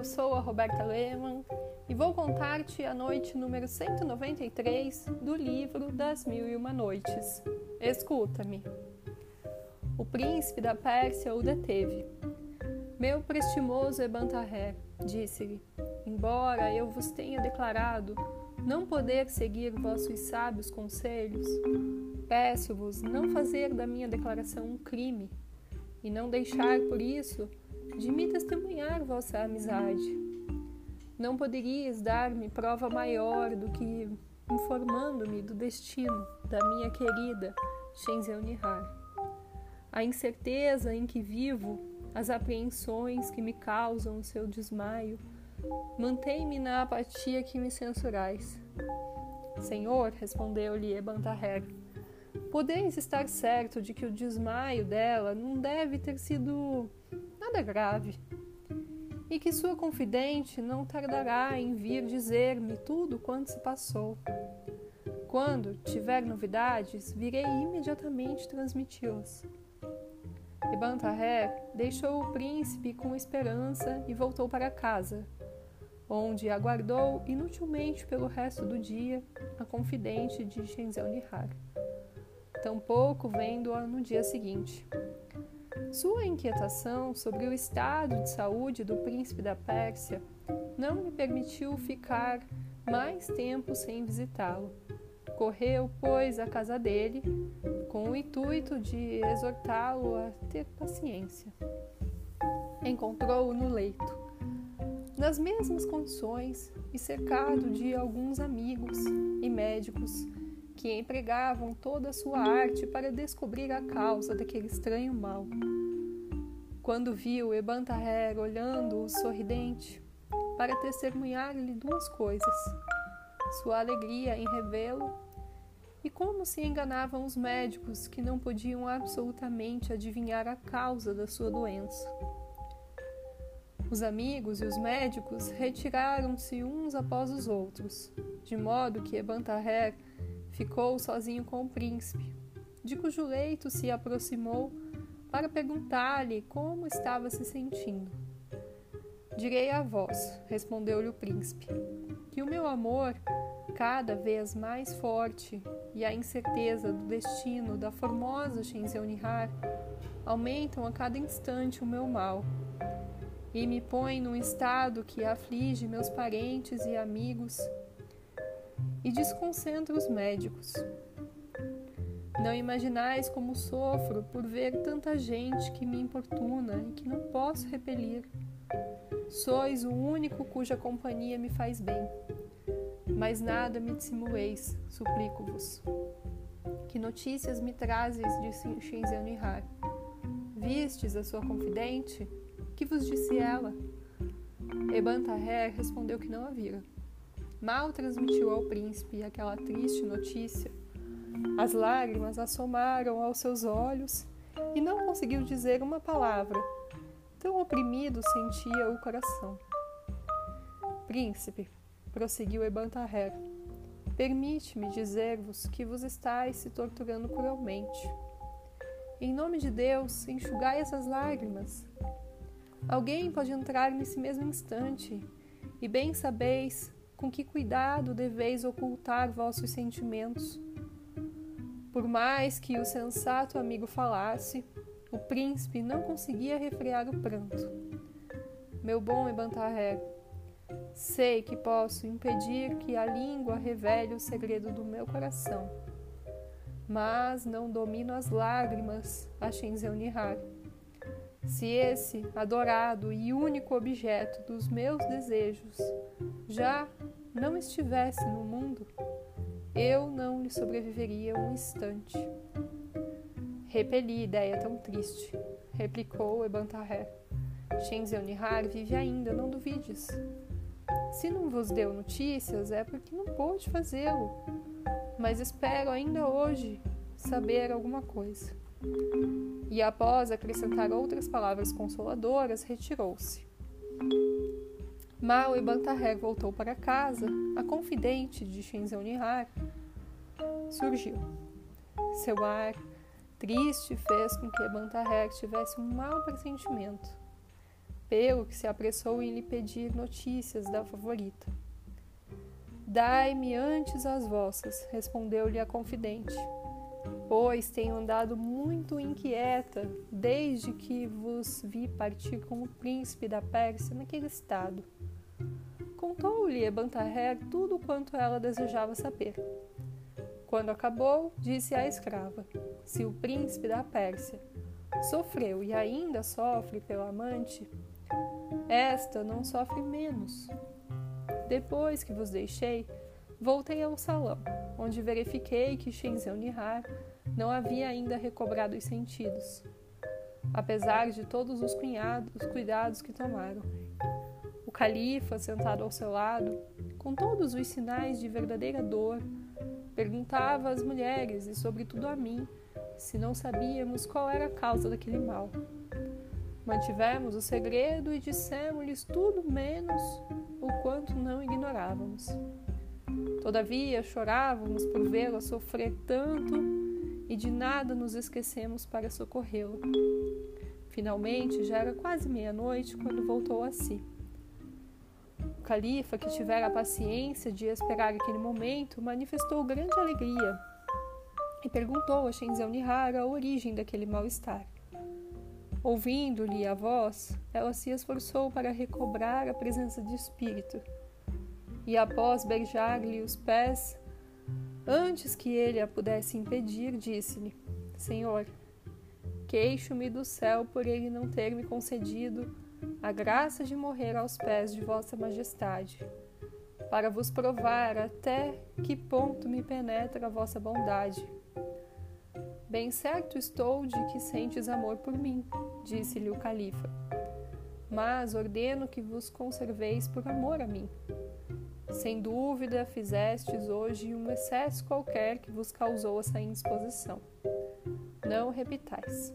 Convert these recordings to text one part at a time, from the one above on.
eu sou a Roberta Lehmann e vou contar-te a noite número 193 do livro Das Mil e Uma Noites. Escuta-me. O príncipe da Pérsia o deteve. Meu prestimoso Ebantaher, disse-lhe, embora eu vos tenha declarado não poder seguir vossos sábios conselhos, peço-vos não fazer da minha declaração um crime e não deixar por isso de me testemunhar vossa amizade. Não poderias dar-me prova maior do que informando-me do destino da minha querida Shenzhen Nihar. A incerteza em que vivo, as apreensões que me causam o seu desmaio, mantém-me na apatia que me censurais. Senhor, respondeu-lhe Ebantaher, podeis estar certo de que o desmaio dela não deve ter sido nada grave, e que sua confidente não tardará em vir dizer-me tudo quanto se passou. Quando tiver novidades, virei imediatamente transmiti-las. Ebantaher deixou o príncipe com esperança e voltou para casa, onde aguardou inutilmente pelo resto do dia a confidente de Shenzhen Nihar, tampouco vendo-a no dia seguinte. Sua inquietação sobre o estado de saúde do príncipe da Pérsia não lhe permitiu ficar mais tempo sem visitá-lo. Correu, pois, à casa dele, com o intuito de exortá-lo a ter paciência. Encontrou-o no leito, nas mesmas condições e cercado de alguns amigos e médicos que empregavam toda a sua arte para descobrir a causa daquele estranho mal. Quando viu Ebantaher olhando-o sorridente, para testemunhar-lhe duas coisas: sua alegria em revê-lo e como se enganavam os médicos que não podiam absolutamente adivinhar a causa da sua doença. Os amigos e os médicos retiraram-se uns após os outros, de modo que Ebantaher ficou sozinho com o príncipe, de cujo leito se aproximou para perguntar-lhe como estava se sentindo. Direi a vós, respondeu-lhe o príncipe, que o meu amor, cada vez mais forte, e a incerteza do destino da formosa Shenzhen-Nihar aumentam a cada instante o meu mal e me põem num estado que aflige meus parentes e amigos e desconcentra os médicos. Não imaginais como sofro por ver tanta gente que me importuna e que não posso repelir. Sois o único cuja companhia me faz bem. Mas nada me dissimuleis, suplico-vos. Que notícias me trazes de Shenzhen Nihar? Vistes a sua confidente? Que vos disse ela? Ebantaher respondeu que não a vira. Mal transmitiu ao príncipe aquela triste notícia. As lágrimas assomaram aos seus olhos e não conseguiu dizer uma palavra. Tão oprimido sentia o coração. Príncipe, prosseguiu Ebantaher, permite-me dizer-vos que vos estáis se torturando cruelmente. Em nome de Deus, enxugai essas lágrimas. Alguém pode entrar nesse mesmo instante, e bem sabeis com que cuidado deveis ocultar vossos sentimentos. Por mais que o sensato amigo falasse, o príncipe não conseguia refrear o pranto. Meu bom Ebantaher, sei que posso impedir que a língua revele o segredo do meu coração, mas não domino as lágrimas a Nihar. Se esse adorado e único objeto dos meus desejos já não estivesse no mundo, eu não lhe sobreviveria um instante. Repeli ideia tão triste, replicou Ebantaher. Shenzhen Nihar vive ainda, não duvides. Se não vos deu notícias, é porque não pôde fazê-lo, mas espero ainda hoje saber alguma coisa. E após acrescentar outras palavras consoladoras, retirou-se. Mal e Bantaher voltou para casa, a confidente de Shenzhen Nihar surgiu. Seu ar triste fez com que Bantaher tivesse um mau pressentimento. pelo que se apressou em lhe pedir notícias da favorita. Dai-me antes as vossas, respondeu-lhe a confidente, pois tenho andado muito inquieta desde que vos vi partir com o príncipe da Pérsia naquele estado. Contou-lhe Ebantaher tudo quanto ela desejava saber. Quando acabou, disse à escrava: Se o príncipe da Pérsia sofreu e ainda sofre pelo amante, esta não sofre menos. Depois que vos deixei, voltei ao salão, onde verifiquei que Shenzhen Nihar não havia ainda recobrado os sentidos, apesar de todos os, cunhados, os cuidados que tomaram. O califa, sentado ao seu lado, com todos os sinais de verdadeira dor, perguntava às mulheres e, sobretudo a mim, se não sabíamos qual era a causa daquele mal. Mantivemos o segredo e dissemos-lhes tudo menos o quanto não ignorávamos. Todavia, chorávamos por vê-la sofrer tanto e de nada nos esquecemos para socorrê-la. Finalmente, já era quase meia-noite quando voltou a si. O califa, que tivera a paciência de esperar aquele momento, manifestou grande alegria e perguntou a Shenzhen Nihara a origem daquele mal-estar. Ouvindo-lhe a voz, ela se esforçou para recobrar a presença de espírito. E após beijar-lhe os pés, antes que ele a pudesse impedir, disse-lhe: Senhor, queixo-me do céu por ele não ter me concedido a graça de morrer aos pés de Vossa Majestade, para vos provar até que ponto me penetra a vossa bondade Bem certo estou de que sentes amor por mim, disse-lhe o califa. Mas ordeno que vos conserveis por amor a mim. Sem dúvida, fizestes hoje um excesso qualquer que vos causou essa indisposição. Não repitais.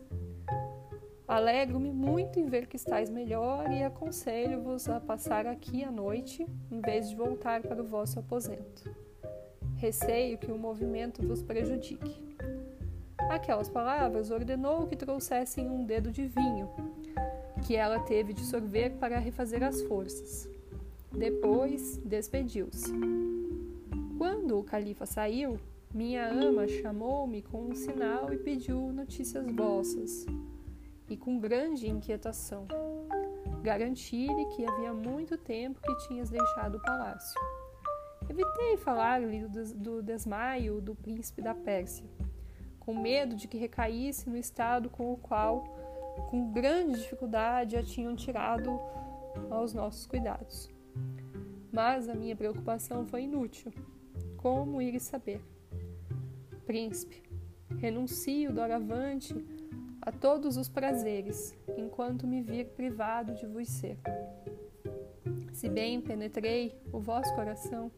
Alegro-me muito em ver que estáis melhor e aconselho-vos a passar aqui a noite, em vez de voltar para o vosso aposento. Receio que o movimento vos prejudique. Aquelas palavras ordenou que trouxessem um dedo de vinho, que ela teve de sorver para refazer as forças. Depois despediu-se. Quando o califa saiu, minha ama chamou-me com um sinal e pediu notícias vossas, e com grande inquietação. Garanti-lhe que havia muito tempo que tinhas deixado o palácio. Evitei falar-lhe do, desmaio do príncipe da Pérsia com medo de que recaísse no estado com o qual, com grande dificuldade, a tinham tirado aos nossos cuidados. Mas a minha preocupação foi inútil. Como ir saber? Príncipe, renuncio doravante a todos os prazeres, enquanto me vir privado de vos ser. Se bem penetrei o vosso coração,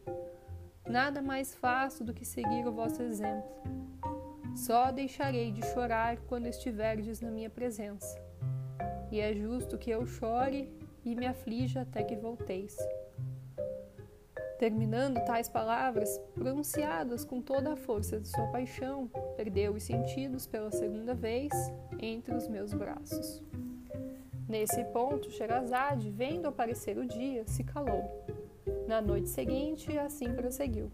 nada mais faço do que seguir o vosso exemplo só deixarei de chorar quando estiverdes na minha presença. E é justo que eu chore e me aflija até que volteis. Terminando tais palavras, pronunciadas com toda a força de sua paixão, perdeu os sentidos pela segunda vez entre os meus braços. Nesse ponto, Sherazade, vendo aparecer o dia, se calou. Na noite seguinte, assim prosseguiu.